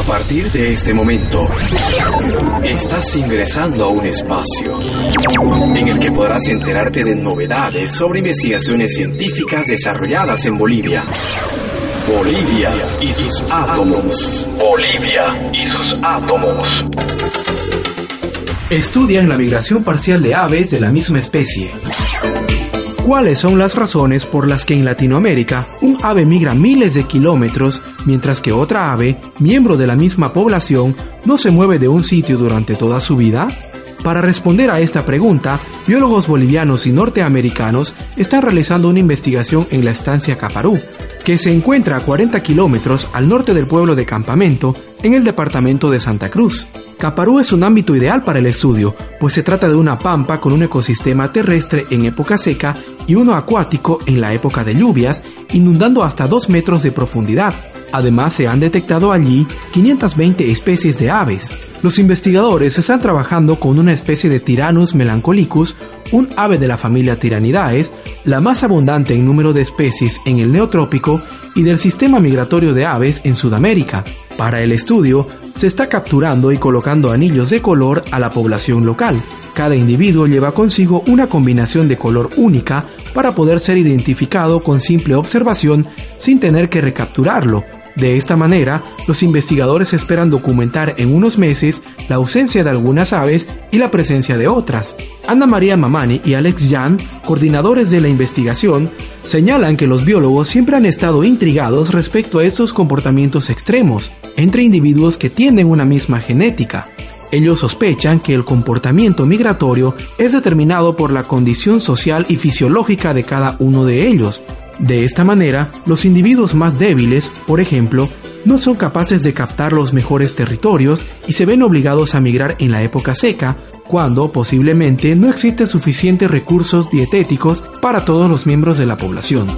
A partir de este momento, estás ingresando a un espacio en el que podrás enterarte de novedades sobre investigaciones científicas desarrolladas en Bolivia. Bolivia y sus átomos. Bolivia y sus átomos. Estudian la migración parcial de aves de la misma especie. ¿Cuáles son las razones por las que en Latinoamérica un ave migra miles de kilómetros mientras que otra ave, miembro de la misma población, no se mueve de un sitio durante toda su vida? Para responder a esta pregunta, biólogos bolivianos y norteamericanos están realizando una investigación en la estancia Caparú, que se encuentra a 40 kilómetros al norte del pueblo de Campamento, en el departamento de Santa Cruz. Caparú es un ámbito ideal para el estudio, pues se trata de una pampa con un ecosistema terrestre en época seca y uno acuático en la época de lluvias, inundando hasta 2 metros de profundidad. Además, se han detectado allí 520 especies de aves. Los investigadores están trabajando con una especie de Tyrannus melancolicus, un ave de la familia Tiranidae, la más abundante en número de especies en el neotrópico y del sistema migratorio de aves en Sudamérica. Para el estudio, se está capturando y colocando anillos de color a la población local. Cada individuo lleva consigo una combinación de color única para poder ser identificado con simple observación sin tener que recapturarlo. De esta manera, los investigadores esperan documentar en unos meses la ausencia de algunas aves y la presencia de otras. Ana María Mamani y Alex Jan, coordinadores de la investigación, señalan que los biólogos siempre han estado intrigados respecto a estos comportamientos extremos entre individuos que tienen una misma genética. Ellos sospechan que el comportamiento migratorio es determinado por la condición social y fisiológica de cada uno de ellos. De esta manera, los individuos más débiles, por ejemplo, no son capaces de captar los mejores territorios y se ven obligados a migrar en la época seca, cuando posiblemente no existen suficientes recursos dietéticos para todos los miembros de la población.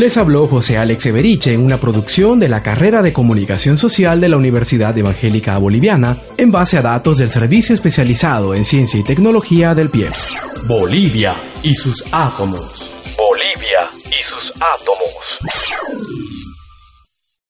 Les habló José Alex Everiche en una producción de la carrera de Comunicación Social de la Universidad Evangélica Boliviana en base a datos del Servicio Especializado en Ciencia y Tecnología del PIE. Bolivia y sus átomos. Bolivia y sus átomos.